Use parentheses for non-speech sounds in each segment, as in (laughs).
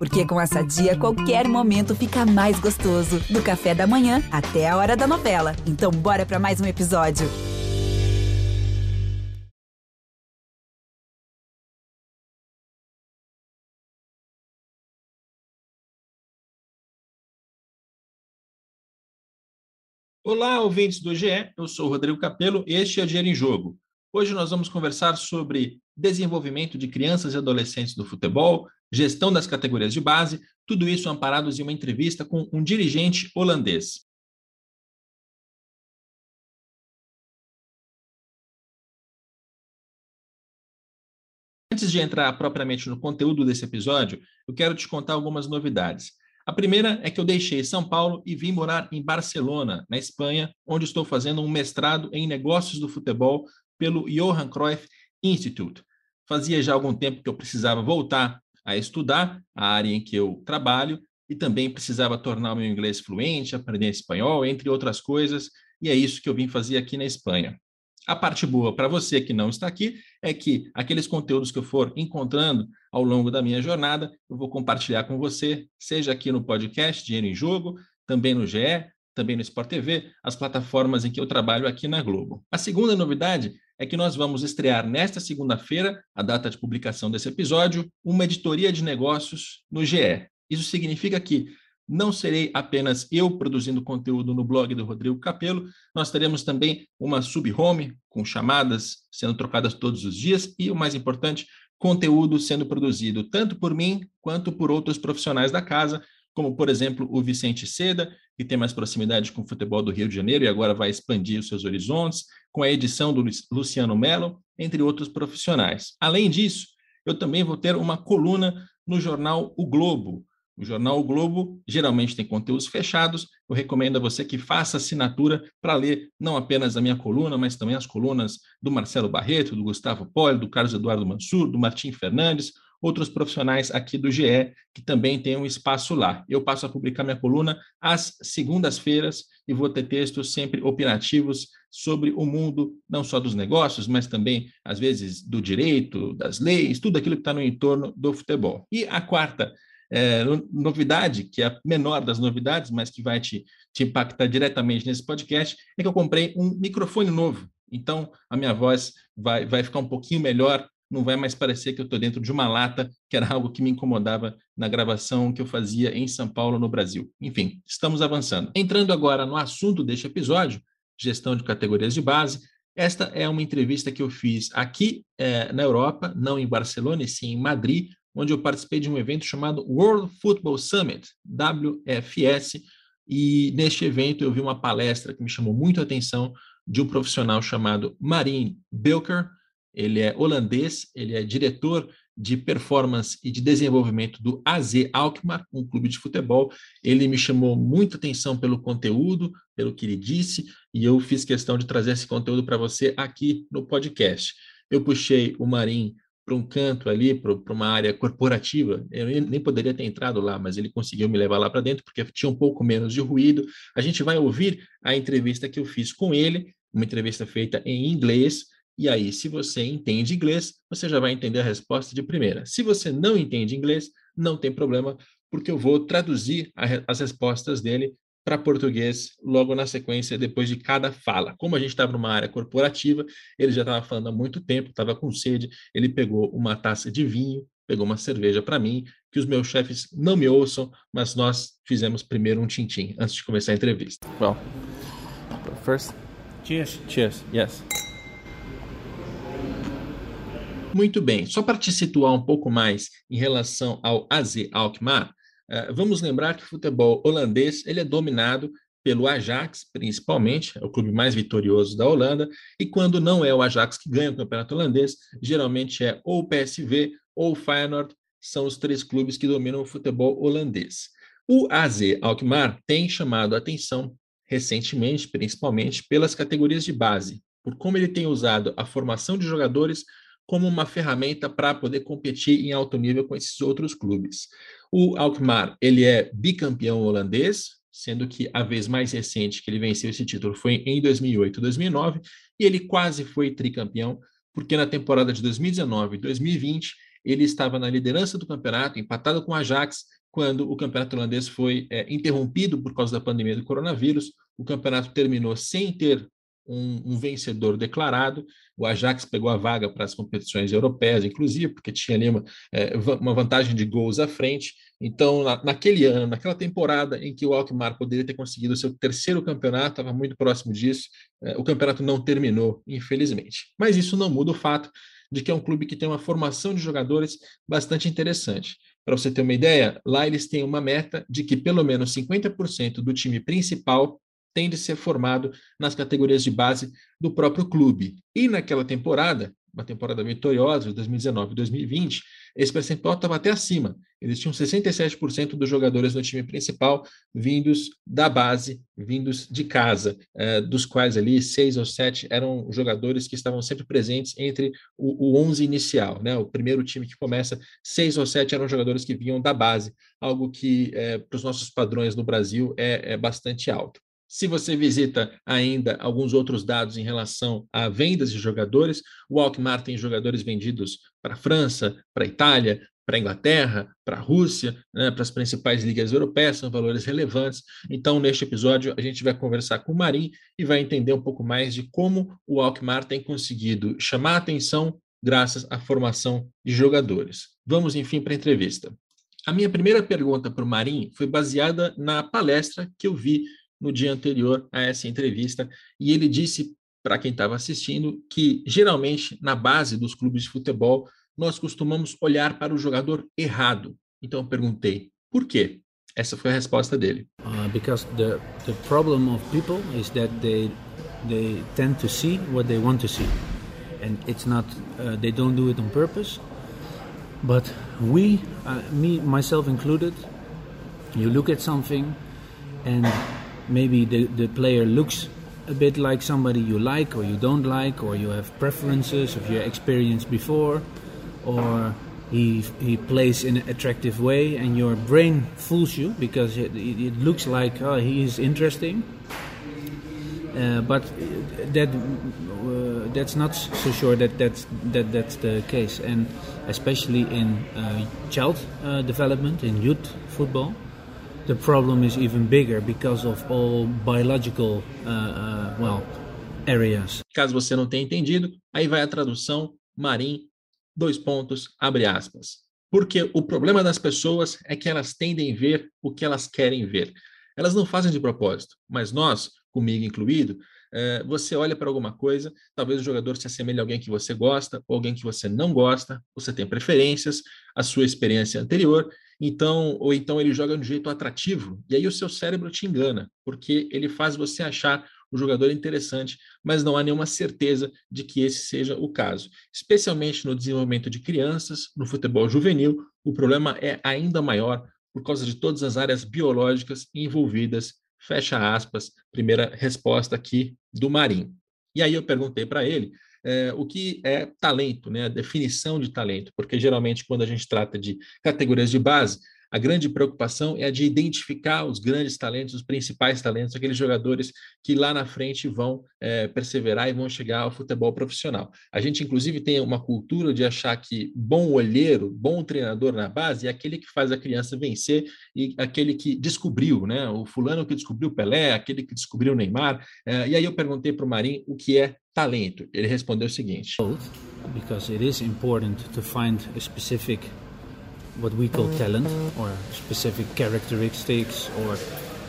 Porque com essa dia, qualquer momento fica mais gostoso. Do café da manhã até a hora da novela. Então, bora para mais um episódio. Olá, ouvintes do GE. Eu sou Rodrigo Capello. Este é o Dinheiro em Jogo. Hoje nós vamos conversar sobre desenvolvimento de crianças e adolescentes no futebol, gestão das categorias de base, tudo isso amparados em uma entrevista com um dirigente holandês. Antes de entrar propriamente no conteúdo desse episódio, eu quero te contar algumas novidades. A primeira é que eu deixei São Paulo e vim morar em Barcelona, na Espanha, onde estou fazendo um mestrado em negócios do futebol pelo Johan Cruyff Institute. Fazia já algum tempo que eu precisava voltar a estudar a área em que eu trabalho e também precisava tornar o meu inglês fluente, aprender espanhol, entre outras coisas, e é isso que eu vim fazer aqui na Espanha. A parte boa para você que não está aqui é que aqueles conteúdos que eu for encontrando ao longo da minha jornada, eu vou compartilhar com você, seja aqui no podcast Dinheiro em Jogo, também no GE, também no Sport TV, as plataformas em que eu trabalho aqui na Globo. A segunda novidade é que nós vamos estrear nesta segunda-feira, a data de publicação desse episódio, uma editoria de negócios no GE. Isso significa que não serei apenas eu produzindo conteúdo no blog do Rodrigo Capello, nós teremos também uma sub-home com chamadas sendo trocadas todos os dias e, o mais importante, conteúdo sendo produzido tanto por mim quanto por outros profissionais da casa, como, por exemplo, o Vicente Seda, que tem mais proximidade com o futebol do Rio de Janeiro e agora vai expandir os seus horizontes, com a edição do Luciano Melo, entre outros profissionais. Além disso, eu também vou ter uma coluna no jornal O Globo. O jornal O Globo geralmente tem conteúdos fechados. Eu recomendo a você que faça assinatura para ler não apenas a minha coluna, mas também as colunas do Marcelo Barreto, do Gustavo Poli, do Carlos Eduardo Mansur, do Martim Fernandes, outros profissionais aqui do GE que também têm um espaço lá. Eu passo a publicar minha coluna às segundas-feiras e vou ter textos sempre opinativos sobre o mundo, não só dos negócios, mas também, às vezes, do direito, das leis, tudo aquilo que está no entorno do futebol. E a quarta é, novidade, que é a menor das novidades, mas que vai te, te impactar diretamente nesse podcast, é que eu comprei um microfone novo. Então, a minha voz vai, vai ficar um pouquinho melhor não vai mais parecer que eu estou dentro de uma lata, que era algo que me incomodava na gravação que eu fazia em São Paulo, no Brasil. Enfim, estamos avançando. Entrando agora no assunto deste episódio, gestão de categorias de base, esta é uma entrevista que eu fiz aqui é, na Europa, não em Barcelona, e sim em Madrid, onde eu participei de um evento chamado World Football Summit, WFS, e neste evento eu vi uma palestra que me chamou muito a atenção de um profissional chamado Marin Bilker, ele é holandês, ele é diretor de performance e de desenvolvimento do AZ Alkmaar, um clube de futebol. Ele me chamou muita atenção pelo conteúdo, pelo que ele disse, e eu fiz questão de trazer esse conteúdo para você aqui no podcast. Eu puxei o Marim para um canto ali, para uma área corporativa. Eu nem poderia ter entrado lá, mas ele conseguiu me levar lá para dentro, porque tinha um pouco menos de ruído. A gente vai ouvir a entrevista que eu fiz com ele, uma entrevista feita em inglês, e aí, se você entende inglês, você já vai entender a resposta de primeira. Se você não entende inglês, não tem problema, porque eu vou traduzir a, as respostas dele para português logo na sequência, depois de cada fala. Como a gente estava numa área corporativa, ele já estava falando há muito tempo, estava com sede, ele pegou uma taça de vinho, pegou uma cerveja para mim, que os meus chefes não me ouçam, mas nós fizemos primeiro um tintim antes de começar a entrevista. Well, first, cheers. Cheers. Yes. Muito bem, só para te situar um pouco mais em relação ao AZ Alkmaar, uh, vamos lembrar que o futebol holandês ele é dominado pelo Ajax, principalmente, é o clube mais vitorioso da Holanda, e quando não é o Ajax que ganha o campeonato holandês, geralmente é ou o PSV ou o Feyenoord, são os três clubes que dominam o futebol holandês. O AZ Alkmaar tem chamado a atenção recentemente, principalmente pelas categorias de base, por como ele tem usado a formação de jogadores como uma ferramenta para poder competir em alto nível com esses outros clubes. O Alkmaar, ele é bicampeão holandês, sendo que a vez mais recente que ele venceu esse título foi em 2008 2009, e ele quase foi tricampeão, porque na temporada de 2019 e 2020 ele estava na liderança do campeonato, empatado com o Ajax, quando o campeonato holandês foi é, interrompido por causa da pandemia do coronavírus. O campeonato terminou sem ter um, um, vencedor declarado. O Ajax pegou a vaga para as competições europeias, inclusive, porque tinha ali uma, é, uma vantagem de gols à frente. Então, na, naquele ano, naquela temporada em que o Alkmaar poderia ter conseguido o seu terceiro campeonato, estava muito próximo disso, é, o campeonato não terminou, infelizmente. Mas isso não muda o fato de que é um clube que tem uma formação de jogadores bastante interessante. Para você ter uma ideia, lá eles têm uma meta de que pelo menos 50% do time principal tem de ser formado nas categorias de base do próprio clube. E naquela temporada, uma temporada vitoriosa, de 2019 e 2020, esse percentual estava até acima. Eles tinham 67% dos jogadores no time principal vindos da base, vindos de casa, eh, dos quais ali seis ou sete eram jogadores que estavam sempre presentes entre o, o 11 inicial. Né? O primeiro time que começa, seis ou sete eram jogadores que vinham da base, algo que eh, para os nossos padrões no Brasil é, é bastante alto. Se você visita ainda alguns outros dados em relação a vendas de jogadores, o Alkmaar tem jogadores vendidos para a França, para a Itália, para a Inglaterra, para a Rússia, né, para as principais ligas europeias, são valores relevantes. Então, neste episódio, a gente vai conversar com o Marim e vai entender um pouco mais de como o Alkmaar tem conseguido chamar a atenção graças à formação de jogadores. Vamos, enfim, para a entrevista. A minha primeira pergunta para o Marim foi baseada na palestra que eu vi no dia anterior a essa entrevista, e ele disse para quem estava assistindo que geralmente na base dos clubes de futebol nós costumamos olhar para o jogador errado. Então eu perguntei, por quê? Essa foi a resposta dele. Uh, because the the problem of people is that they they tend to see what they want to see, and it's not uh, they don't do it on purpose. But we, uh, me myself included, you look at something and maybe the, the player looks a bit like somebody you like or you don't like or you have preferences of your experience before or he, he plays in an attractive way and your brain fools you because it, it looks like oh, he is interesting. Uh, but that uh, that's not so sure that that's that that's the case. And especially in uh, child uh, development in youth football the problem is even bigger because of all biological, uh, uh, well, areas. Caso você não tenha entendido, aí vai a tradução Marim, dois pontos, abre aspas. Porque o problema das pessoas é que elas tendem a ver o que elas querem ver. Elas não fazem de propósito, mas nós, comigo incluído, é, você olha para alguma coisa, talvez o jogador se assemelhe a alguém que você gosta, ou alguém que você não gosta, você tem preferências, a sua experiência anterior, então, ou então ele joga de um jeito atrativo, e aí o seu cérebro te engana, porque ele faz você achar o jogador interessante, mas não há nenhuma certeza de que esse seja o caso. Especialmente no desenvolvimento de crianças, no futebol juvenil, o problema é ainda maior por causa de todas as áreas biológicas envolvidas. Fecha aspas, primeira resposta aqui do Marim. E aí eu perguntei para ele é, o que é talento, né? a definição de talento, porque geralmente quando a gente trata de categorias de base, a grande preocupação é a de identificar os grandes talentos, os principais talentos, aqueles jogadores que lá na frente vão é, perseverar e vão chegar ao futebol profissional. A gente, inclusive, tem uma cultura de achar que bom olheiro, bom treinador na base é aquele que faz a criança vencer e aquele que descobriu, né? O fulano que descobriu Pelé, aquele que descobriu Neymar. É, e aí eu perguntei para o Marim o que é talento. Ele respondeu o seguinte: Both, because it is important to what we call talent or specific characteristics or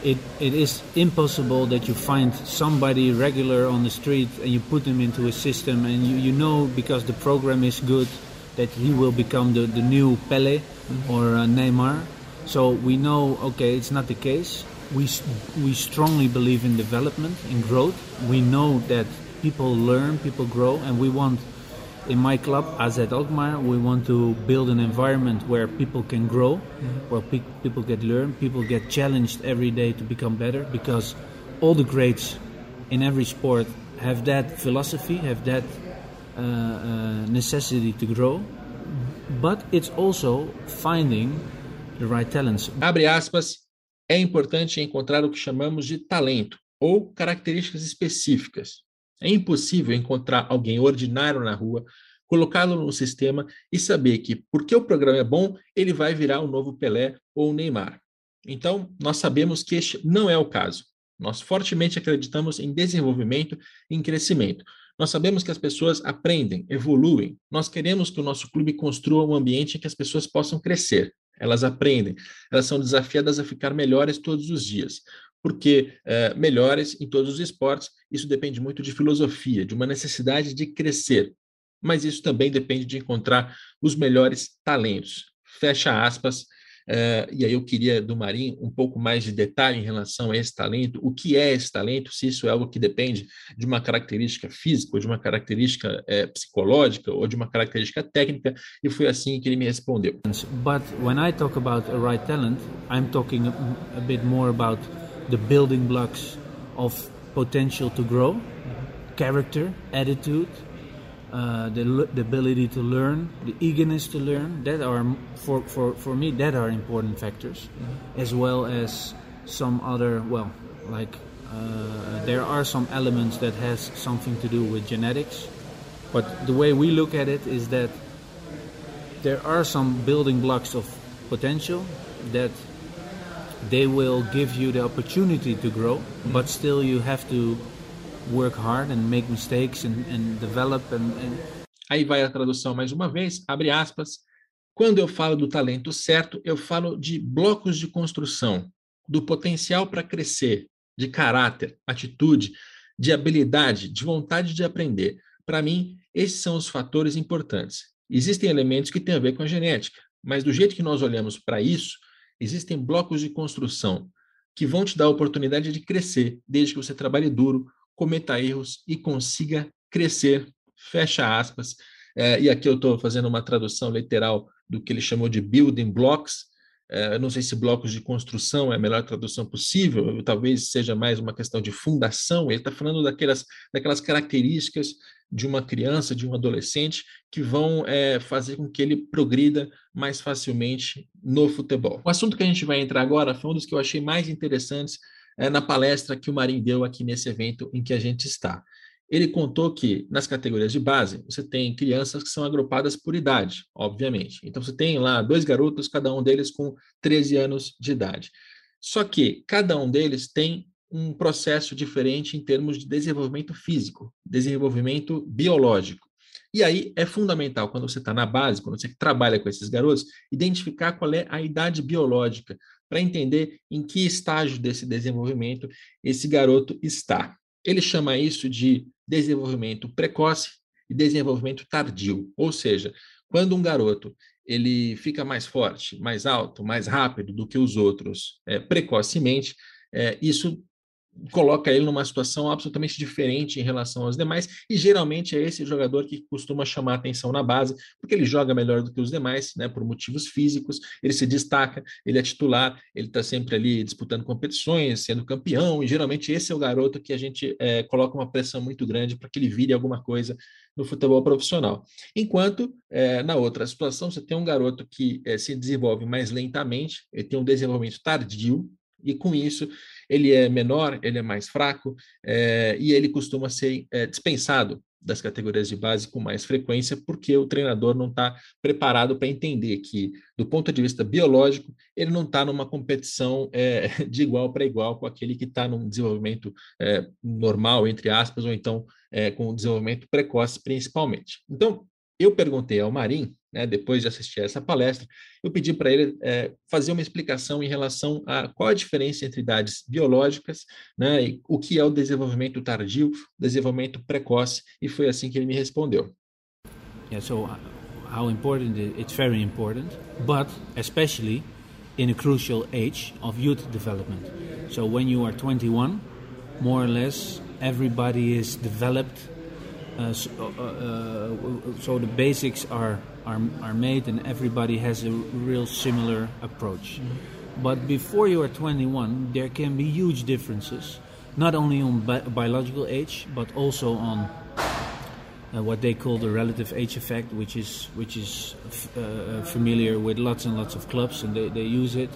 it, it is impossible that you find somebody regular on the street and you put them into a system and you, you know because the program is good that he will become the, the new Pele mm-hmm. or uh, Neymar. So we know okay it's not the case. We, we strongly believe in development in growth. We know that people learn people grow and we want in my club, as at Alkmaar, we want to build an environment where people can grow, mm-hmm. where pe- people get learn, people get challenged every day to become better. Because all the greats in every sport have that philosophy, have that uh, uh, necessity to grow. Mm-hmm. But it's also finding the right talents. Abre aspas. É importante encontrar o que chamamos de talento ou características específicas É impossível encontrar alguém ordinário na rua colocá-lo no sistema e saber que, porque o programa é bom, ele vai virar o novo Pelé ou o Neymar. Então, nós sabemos que este não é o caso. Nós fortemente acreditamos em desenvolvimento e em crescimento. Nós sabemos que as pessoas aprendem, evoluem. Nós queremos que o nosso clube construa um ambiente em que as pessoas possam crescer. Elas aprendem, elas são desafiadas a ficar melhores todos os dias. Porque é, melhores em todos os esportes, isso depende muito de filosofia, de uma necessidade de crescer. Mas isso também depende de encontrar os melhores talentos. Fecha aspas Uh, e aí eu queria do Marinho um pouco mais de detalhe em relação a esse talento, o que é esse talento, se isso é algo que depende de uma característica física, ou de uma característica é, psicológica, ou de uma característica técnica, e foi assim que ele me respondeu. But when I talk about a right talent, I'm talking a bit more about the building blocks of potential to grow, character, attitude, uh, the, the ability to learn, the eagerness to learn, that are for, for, for me that are important factors, mm-hmm. as well as some other well, like uh, there are some elements that has something to do with genetics, but the way we look at it is that there are some building blocks of potential that they will give you the opportunity to grow, mm-hmm. but still you have to work hard and make mistakes and, and develop and, and... Aí vai a tradução mais uma vez, abre aspas. Quando eu falo do talento certo, eu falo de blocos de construção, do potencial para crescer, de caráter, atitude, de habilidade, de vontade de aprender. Para mim, esses são os fatores importantes. Existem elementos que têm a ver com a genética, mas do jeito que nós olhamos para isso, existem blocos de construção que vão te dar a oportunidade de crescer, desde que você trabalhe duro, cometa erros e consiga crescer. Fecha aspas. É, e aqui eu estou fazendo uma tradução literal do que ele chamou de building blocks. É, não sei se blocos de construção é a melhor tradução possível, talvez seja mais uma questão de fundação. Ele está falando daquelas, daquelas características de uma criança, de um adolescente, que vão é, fazer com que ele progrida mais facilmente no futebol. O assunto que a gente vai entrar agora foi um dos que eu achei mais interessantes é, na palestra que o Marim deu aqui nesse evento em que a gente está. Ele contou que nas categorias de base você tem crianças que são agrupadas por idade, obviamente. Então você tem lá dois garotos, cada um deles com 13 anos de idade. Só que cada um deles tem um processo diferente em termos de desenvolvimento físico, desenvolvimento biológico. E aí é fundamental, quando você está na base, quando você trabalha com esses garotos, identificar qual é a idade biológica para entender em que estágio desse desenvolvimento esse garoto está. Ele chama isso de desenvolvimento precoce e desenvolvimento tardio, ou seja, quando um garoto ele fica mais forte, mais alto, mais rápido do que os outros é, precocemente, é, isso coloca ele numa situação absolutamente diferente em relação aos demais, e geralmente é esse jogador que costuma chamar atenção na base, porque ele joga melhor do que os demais, né, por motivos físicos, ele se destaca, ele é titular, ele está sempre ali disputando competições, sendo campeão, e geralmente esse é o garoto que a gente é, coloca uma pressão muito grande para que ele vire alguma coisa no futebol profissional. Enquanto, é, na outra situação, você tem um garoto que é, se desenvolve mais lentamente, ele tem um desenvolvimento tardio, e com isso ele é menor, ele é mais fraco é, e ele costuma ser é, dispensado das categorias de base com mais frequência, porque o treinador não está preparado para entender que, do ponto de vista biológico, ele não está numa competição é, (laughs) de igual para igual com aquele que está num desenvolvimento normal, entre aspas, ou então com desenvolvimento precoce, principalmente. Então, eu perguntei ao Marim né, depois de assistir a essa palestra, eu pedi para ele é, fazer uma explicação em relação a qual a diferença entre idades biológicas, né, e o que é o desenvolvimento tardio, desenvolvimento precoce, e foi assim que ele me respondeu. Yeah, so how important it, it's very important, but especially in a crucial age of youth development. So when you are 21, more or less everybody is developed uh, so, uh, uh, so, the basics are, are, are made and everybody has a real similar approach. Mm-hmm. But before you are 21, there can be huge differences, not only on bi- biological age, but also on uh, what they call the relative age effect, which is which is f- uh, familiar with lots and lots of clubs, and they, they use it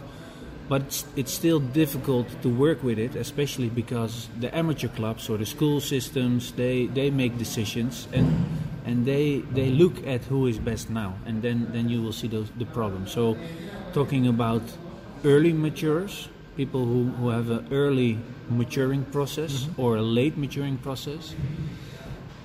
but it's, it's, still difficult to work with it, especially because the amateur clubs or the school systems they, they make decisions, and and they they look at who is best now, and then then you will see those, the problem. So, talking about early maturers, people who, who have an early maturing process mm-hmm. or a late maturing process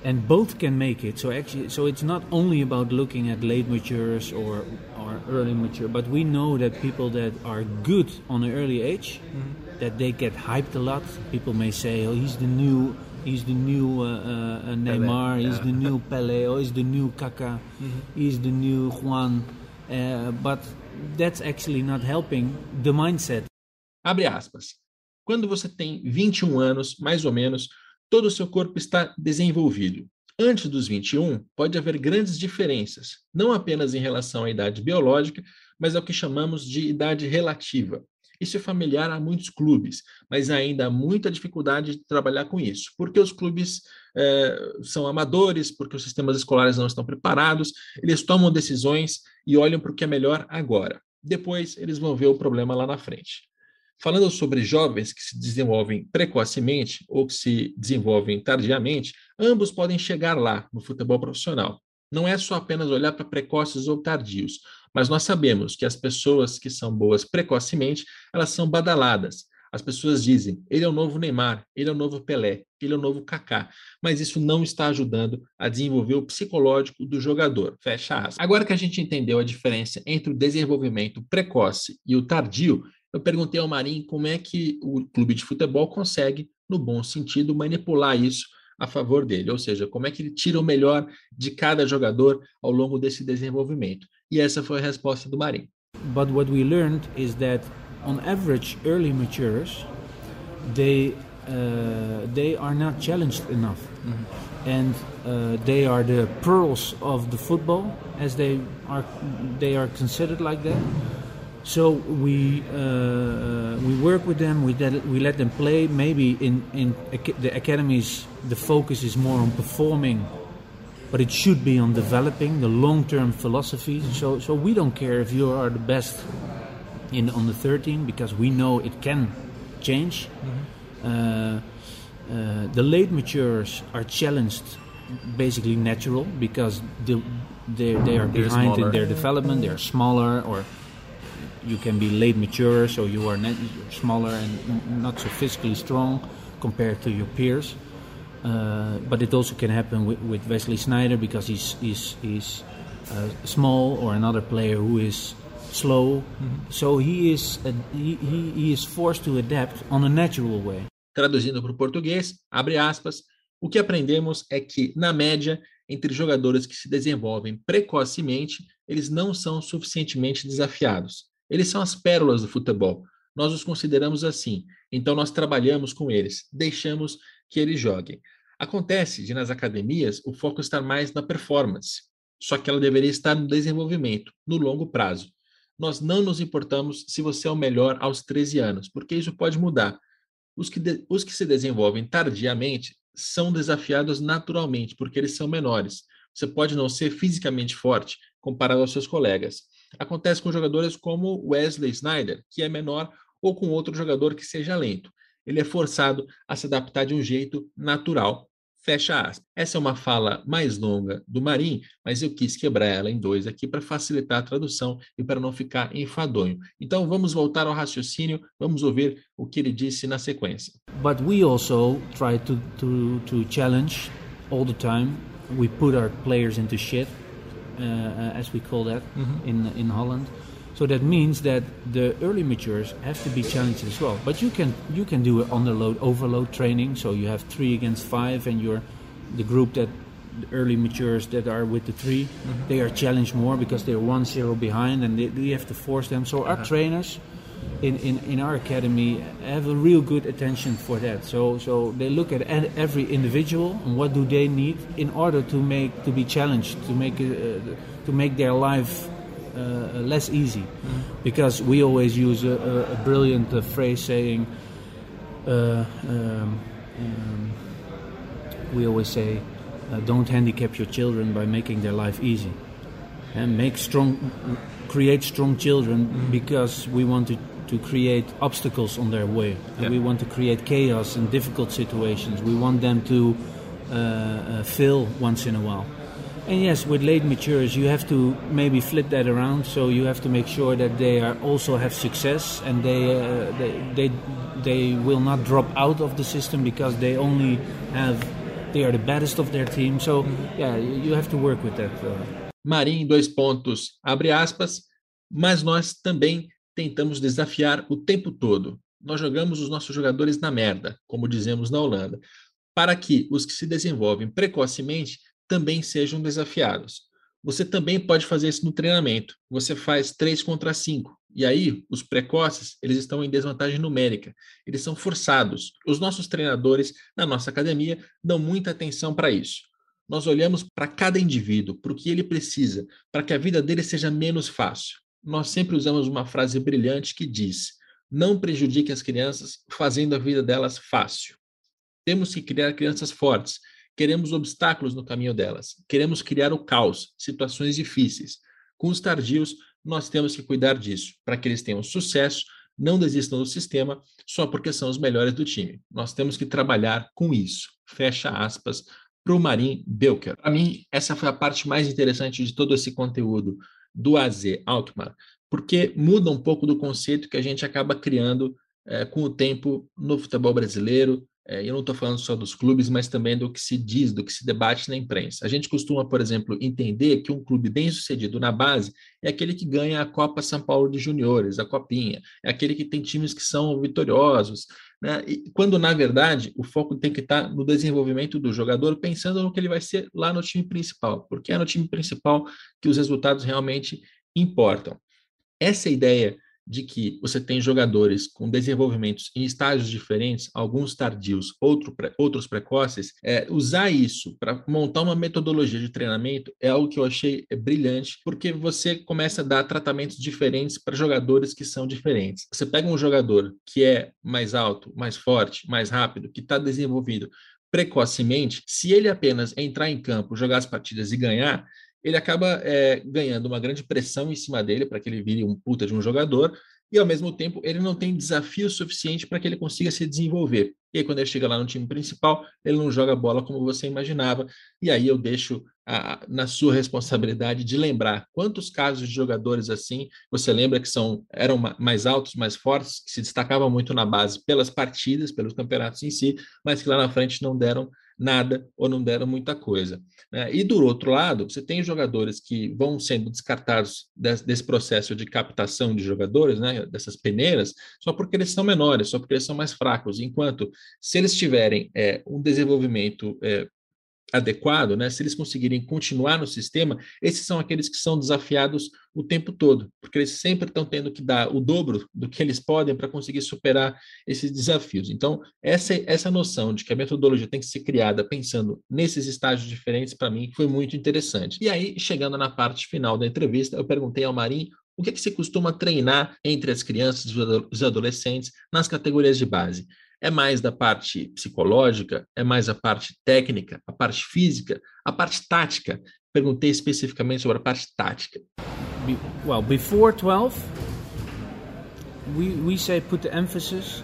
and both can make it so actually so it's not only about looking at late maturers or or early mature but we know that people that are good on an early age mm-hmm. that they get hyped a lot people may say oh he's the new he's the new uh, uh, Neymar he's yeah. the new (laughs) Pele or he's the new Kaká mm-hmm. he's the new Juan uh, but that's actually not helping the mindset abre aspas quando você tem 21 anos mais ou menos todo o seu corpo está desenvolvido. Antes dos 21, pode haver grandes diferenças, não apenas em relação à idade biológica, mas ao que chamamos de idade relativa. Isso é familiar a muitos clubes, mas ainda há muita dificuldade de trabalhar com isso, porque os clubes é, são amadores, porque os sistemas escolares não estão preparados, eles tomam decisões e olham para o que é melhor agora. Depois, eles vão ver o problema lá na frente. Falando sobre jovens que se desenvolvem precocemente ou que se desenvolvem tardiamente, ambos podem chegar lá no futebol profissional. Não é só apenas olhar para precoces ou tardios, mas nós sabemos que as pessoas que são boas precocemente, elas são badaladas. As pessoas dizem, ele é o novo Neymar, ele é o novo Pelé, ele é o novo Kaká, mas isso não está ajudando a desenvolver o psicológico do jogador. Fecha aspas. Agora que a gente entendeu a diferença entre o desenvolvimento precoce e o tardio, eu perguntei ao Marim como é que o clube de futebol consegue, no bom sentido, manipular isso a favor dele, ou seja, como é que ele tira o melhor de cada jogador ao longo desse desenvolvimento. E essa foi a resposta do Marim. But what we learned is that on average early maturers they uh, they are not challenged enough. Mm -hmm. And uh, they are the pearls of the football as they are they are considered like that. So we uh, uh, we work with them. We let, we let them play. Maybe in in the academies, the focus is more on performing, but it should be on developing the long-term philosophies. So so we don't care if you are the best in on the 13 because we know it can change. Mm-hmm. Uh, uh, the late matures are challenged basically natural because the, they, they are behind in their development. They are smaller or you can be late mature, so you are smaller and not so physically strong compared to your peers. Uh, but it also can happen with, with Wesley Snyder because he's he's, he's uh, small, or another player who is slow. Mm-hmm. So he is a, he, he is forced to adapt on a natural way. Traduzindo para o português, abre aspas, o que aprendemos é que, na média, entre jogadores que se desenvolvem precocemente, eles não são suficientemente desafiados. Eles são as pérolas do futebol. Nós os consideramos assim. Então nós trabalhamos com eles, deixamos que eles joguem. Acontece de nas academias o foco estar mais na performance, só que ela deveria estar no desenvolvimento, no longo prazo. Nós não nos importamos se você é o melhor aos 13 anos, porque isso pode mudar. Os que, de, os que se desenvolvem tardiamente são desafiados naturalmente, porque eles são menores. Você pode não ser fisicamente forte comparado aos seus colegas, Acontece com jogadores como Wesley Snyder, que é menor, ou com outro jogador que seja lento. Ele é forçado a se adaptar de um jeito natural. Fecha aspas. Essa é uma fala mais longa do Marim, mas eu quis quebrar ela em dois aqui para facilitar a tradução e para não ficar enfadonho. Então vamos voltar ao raciocínio, vamos ouvir o que ele disse na sequência. But we also try to, to, to challenge all the time. We put our players into shit as we call that mm-hmm. in in Holland. So that means that the early matures have to be challenged as well. But you can you can do underload overload training. So you have three against five, and you're the group that the early matures that are with the 3 mm-hmm. they are challenged more because they're one zero behind, and they, they have to force them. So our uh-huh. trainers in, in, in our academy have a real good attention for that. So so they look at every individual and what do they need in order to make to be challenged to make uh, to make their life uh, less easy. Mm-hmm. Because we always use a, a, brilliant uh, phrase saying. Uh, um, um, we always say, uh, don't handicap your children by making their life easy, and make strong, create strong children mm-hmm. because we want to to create obstacles on their way. Yeah. We want to create chaos and difficult situations. We want them to uh, uh, fail once in a while. And yes, with late matures, you have to maybe flip that around. So you have to make sure that they are also have success and they uh, they, they they will not drop out of the system because they only have they are the baddest of their team. So yeah, you have to work with that. Uh. Marim, dois pontos, abre aspas, mas nós também tentamos desafiar o tempo todo. Nós jogamos os nossos jogadores na merda, como dizemos na Holanda, para que os que se desenvolvem precocemente também sejam desafiados. Você também pode fazer isso no treinamento. Você faz 3 contra 5. E aí, os precoces, eles estão em desvantagem numérica. Eles são forçados. Os nossos treinadores na nossa academia dão muita atenção para isso. Nós olhamos para cada indivíduo, para o que ele precisa, para que a vida dele seja menos fácil. Nós sempre usamos uma frase brilhante que diz: não prejudique as crianças fazendo a vida delas fácil. Temos que criar crianças fortes Queremos obstáculos no caminho delas. Queremos criar o caos, situações difíceis. Com os tardios, nós temos que cuidar disso, para que eles tenham sucesso, não desistam do sistema só porque são os melhores do time. Nós temos que trabalhar com isso. Fecha aspas para o Marim Belker. Para mim, essa foi a parte mais interessante de todo esse conteúdo do AZ Altmar, porque muda um pouco do conceito que a gente acaba criando é, com o tempo no futebol brasileiro, é, eu não estou falando só dos clubes, mas também do que se diz, do que se debate na imprensa. A gente costuma, por exemplo, entender que um clube bem sucedido na base é aquele que ganha a Copa São Paulo de Juniores, a Copinha, é aquele que tem times que são vitoriosos, né? E quando, na verdade, o foco tem que estar no desenvolvimento do jogador, pensando no que ele vai ser lá no time principal, porque é no time principal que os resultados realmente importam. Essa ideia de que você tem jogadores com desenvolvimentos em estágios diferentes, alguns tardios, outro, outros precoces, é, usar isso para montar uma metodologia de treinamento é algo que eu achei é, brilhante, porque você começa a dar tratamentos diferentes para jogadores que são diferentes. Você pega um jogador que é mais alto, mais forte, mais rápido, que está desenvolvido precocemente, se ele apenas entrar em campo, jogar as partidas e ganhar, ele acaba é, ganhando uma grande pressão em cima dele para que ele vire um puta de um jogador, e ao mesmo tempo ele não tem desafio suficiente para que ele consiga se desenvolver. E aí, quando ele chega lá no time principal, ele não joga bola como você imaginava. E aí eu deixo a, na sua responsabilidade de lembrar quantos casos de jogadores assim você lembra que são eram mais altos, mais fortes, que se destacavam muito na base pelas partidas, pelos campeonatos em si, mas que lá na frente não deram nada ou não deram muita coisa. Né? E do outro lado, você tem jogadores que vão sendo descartados desse, desse, processo de captação de jogadores, né? dessas peneiras, só porque eles são menores, só porque eles são mais fracos, enquanto se eles tiverem é, um desenvolvimento é, adequado, né, se eles conseguirem continuar no sistema, esses são aqueles que são desafiados o tempo todo, porque eles sempre estão tendo que dar o dobro do que eles podem para conseguir superar esses desafios. Então, essa, essa noção de que a metodologia tem que ser criada pensando nesses estágios diferentes, para mim, foi muito interessante. E aí, chegando na parte final da entrevista, eu perguntei ao Marim o que, que se costuma treinar entre as crianças e os adolescentes nas categorias de base. É mais da parte psicológica? É mais a parte técnica, a parte física, a parte tática? Perguntei especificamente sobre a parte tática. Well, before 12, we, we say put the emphasis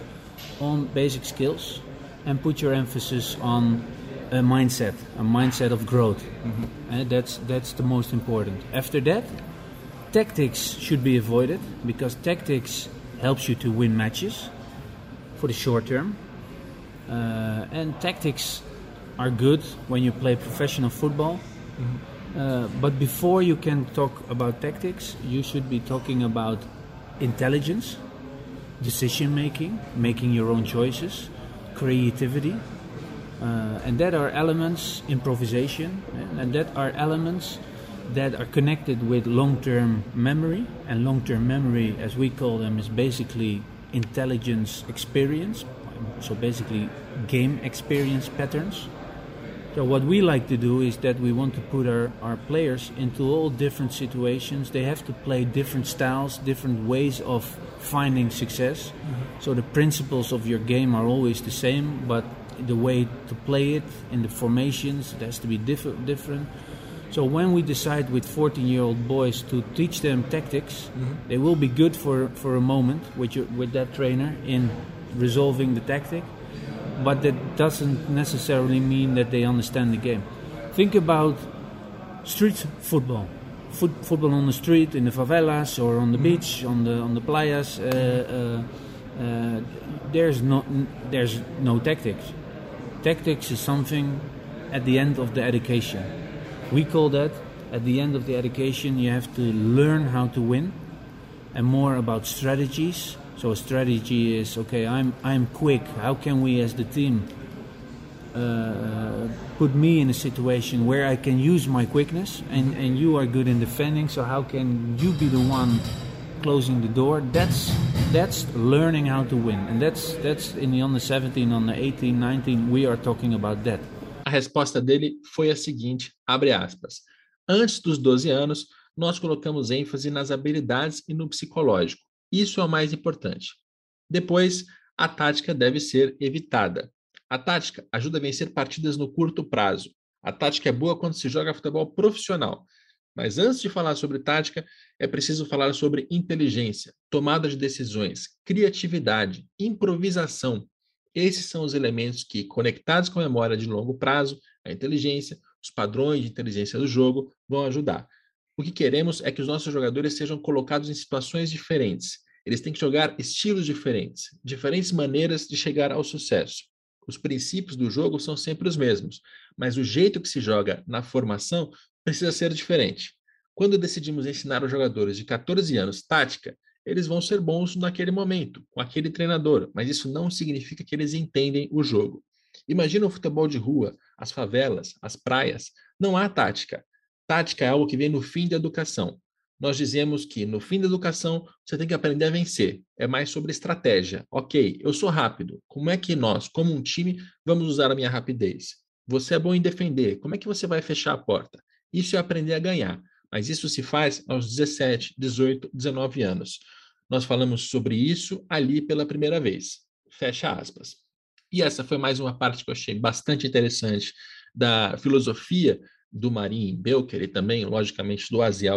on basic skills and put your emphasis on a mindset, a mindset of growth. Mm -hmm. And that's that's the most important. After that, tactics should be avoided because tactics helps you to win matches for the short term. Uh, and tactics are good when you play professional football. Mm-hmm. Uh, but before you can talk about tactics, you should be talking about intelligence, decision making, making your own choices, creativity. Uh, and that are elements, improvisation, and that are elements that are connected with long term memory. And long term memory, as we call them, is basically intelligence experience, so basically game experience patterns. So what we like to do is that we want to put our, our players into all different situations. They have to play different styles, different ways of finding success. Mm-hmm. So the principles of your game are always the same, but the way to play it in the formations it has to be diff- different. So when we decide with 14-year-old boys to teach them tactics, mm-hmm. they will be good for, for a moment with your, with that trainer in resolving the tactic, but that doesn't necessarily mean that they understand the game. Think about street football. Foot, football on the street, in the favelas, or on the beach, on the on the playas. Uh, uh, uh, there's no there's no tactics. Tactics is something at the end of the education. We call that at the end of the education you have to learn how to win and more about strategies. So a strategy is okay. I'm I'm quick. How can we as the team uh, put me in a situation where I can use my quickness, and and you are good in defending. So how can you be the one closing the door? That's that's learning how to win, and that's that's in the under 17, under 18, 19. We are talking about that. A resposta dele foi a seguinte, abre aspas. Antes dos 12 anos, nós colocamos ênfase nas habilidades e no psicológico. Isso é o mais importante. Depois, a tática deve ser evitada. A tática ajuda a vencer partidas no curto prazo. A tática é boa quando se joga futebol profissional. Mas antes de falar sobre tática, é preciso falar sobre inteligência, tomada de decisões, criatividade, improvisação. Esses são os elementos que, conectados com a memória de longo prazo, a inteligência, os padrões de inteligência do jogo, vão ajudar. O que queremos é que os nossos jogadores sejam colocados em situações diferentes. Eles têm que jogar estilos diferentes, diferentes maneiras de chegar ao sucesso. Os princípios do jogo são sempre os mesmos, mas o jeito que se joga na formação precisa ser diferente. Quando decidimos ensinar os jogadores de 14 anos tática, eles vão ser bons naquele momento, com aquele treinador, mas isso não significa que eles entendem o jogo. Imagina o futebol de rua, as favelas, as praias. Não há tática. Tática é algo que vem no fim da educação. Nós dizemos que no fim da educação você tem que aprender a vencer. É mais sobre estratégia. Ok, eu sou rápido. Como é que nós, como um time, vamos usar a minha rapidez? Você é bom em defender. Como é que você vai fechar a porta? Isso é aprender a ganhar. Mas isso se faz aos 17, 18, 19 anos. Nós falamos sobre isso ali pela primeira vez. Fecha aspas. E essa foi mais uma parte que eu achei bastante interessante da filosofia do Marim Belker e também, logicamente, do Azi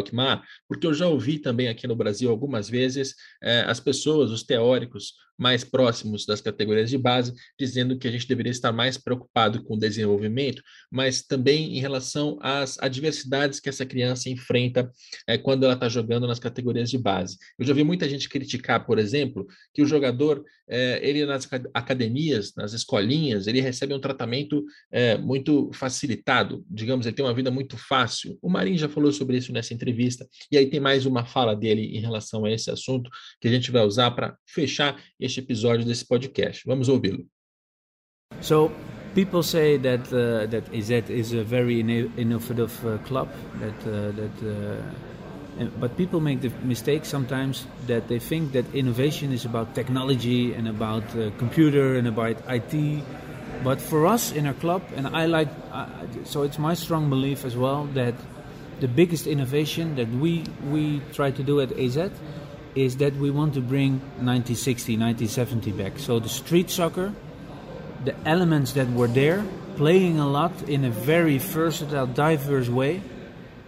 porque eu já ouvi também aqui no Brasil algumas vezes eh, as pessoas, os teóricos mais próximos das categorias de base, dizendo que a gente deveria estar mais preocupado com o desenvolvimento, mas também em relação às adversidades que essa criança enfrenta eh, quando ela está jogando nas categorias de base. Eu já vi muita gente criticar, por exemplo, que o jogador, eh, ele nas academias, nas escolinhas, ele recebe um tratamento muito facilitado, digamos, ele tem uma vida muito fácil. O Marinho já falou sobre isso nessa entrevista, e aí tem mais uma fala dele em relação a esse assunto que a gente vai usar para fechar este episódio desse podcast. Vamos ouvi-lo. So, people say that uh, that AZ is a very innovative uh, club that uh, that uh, but people make the mistake sometimes that they think that innovation is about technology and about uh, computer and about IT but for us in our club, and I like, uh, so it's my strong belief as well that the biggest innovation that we we try to do at AZ is that we want to bring 1960, 1970 back. So the street soccer, the elements that were there, playing a lot in a very versatile, diverse way.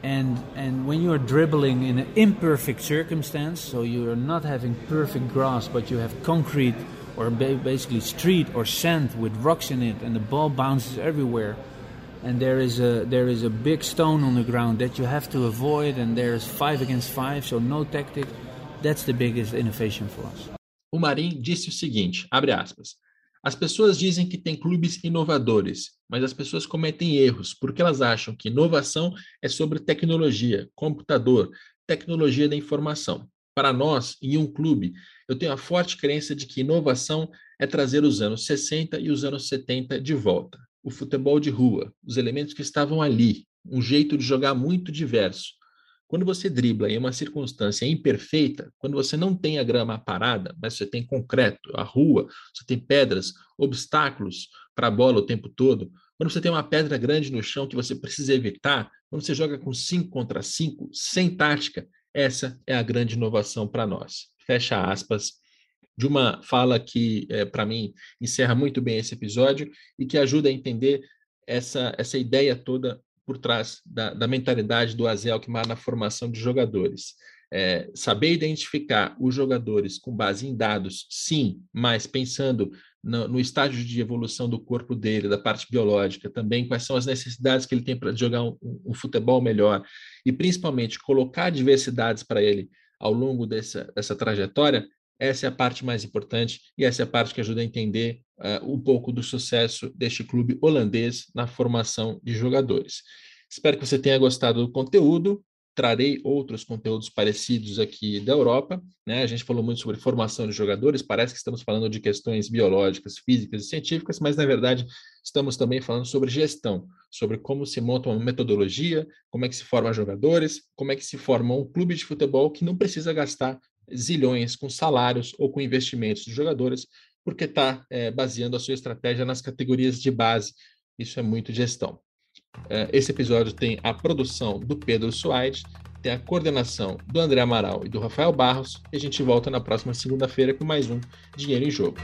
And, and when you are dribbling in an imperfect circumstance, so you are not having perfect grass, but you have concrete or basically street or sand with rocks in it, and the ball bounces everywhere. And there is a there is a big stone on the ground that you have to avoid, and there's five against five, so no tactic. That's the biggest innovation for us. O Marim disse o seguinte, abre aspas, as pessoas dizem que tem clubes inovadores, mas as pessoas cometem erros porque elas acham que inovação é sobre tecnologia, computador, tecnologia da informação. Para nós, em um clube, eu tenho a forte crença de que inovação é trazer os anos 60 e os anos 70 de volta. O futebol de rua, os elementos que estavam ali, um jeito de jogar muito diverso. Quando você dribla em uma circunstância imperfeita, quando você não tem a grama parada, mas você tem concreto, a rua, você tem pedras, obstáculos para a bola o tempo todo, quando você tem uma pedra grande no chão que você precisa evitar, quando você joga com 5 contra 5, sem tática, essa é a grande inovação para nós. Fecha aspas, de uma fala que, é, para mim, encerra muito bem esse episódio e que ajuda a entender essa, essa ideia toda por trás da, da mentalidade do Azel Alkmaar na formação de jogadores. É, saber identificar os jogadores com base em dados, sim, mas pensando no, no, estágio de evolução do corpo dele, da parte biológica, também quais são as necessidades que ele tem para jogar um, um, futebol melhor, e principalmente colocar diversidades para ele ao longo dessa, dessa trajetória, essa é a parte mais importante e essa é a parte que ajuda a entender uh, um pouco do sucesso deste clube holandês na formação de jogadores. Espero que você tenha gostado do conteúdo trarei outros conteúdos parecidos aqui da Europa. Né? A gente falou muito sobre formação de jogadores, parece que estamos falando de questões biológicas, físicas e científicas, mas na verdade estamos também falando sobre gestão, sobre como se monta uma metodologia, como é que se forma jogadores, como é que se forma um clube de futebol que não precisa gastar zilhões com salários ou com investimentos de jogadores, porque está é, baseando a sua estratégia nas categorias de base. Isso é muito gestão. É, esse episódio tem a produção do Pedro Suárez, tem a coordenação do André Amaral e do Rafael Barros, e a gente volta na próxima segunda-feira com mais um Dinheiro em Jogo.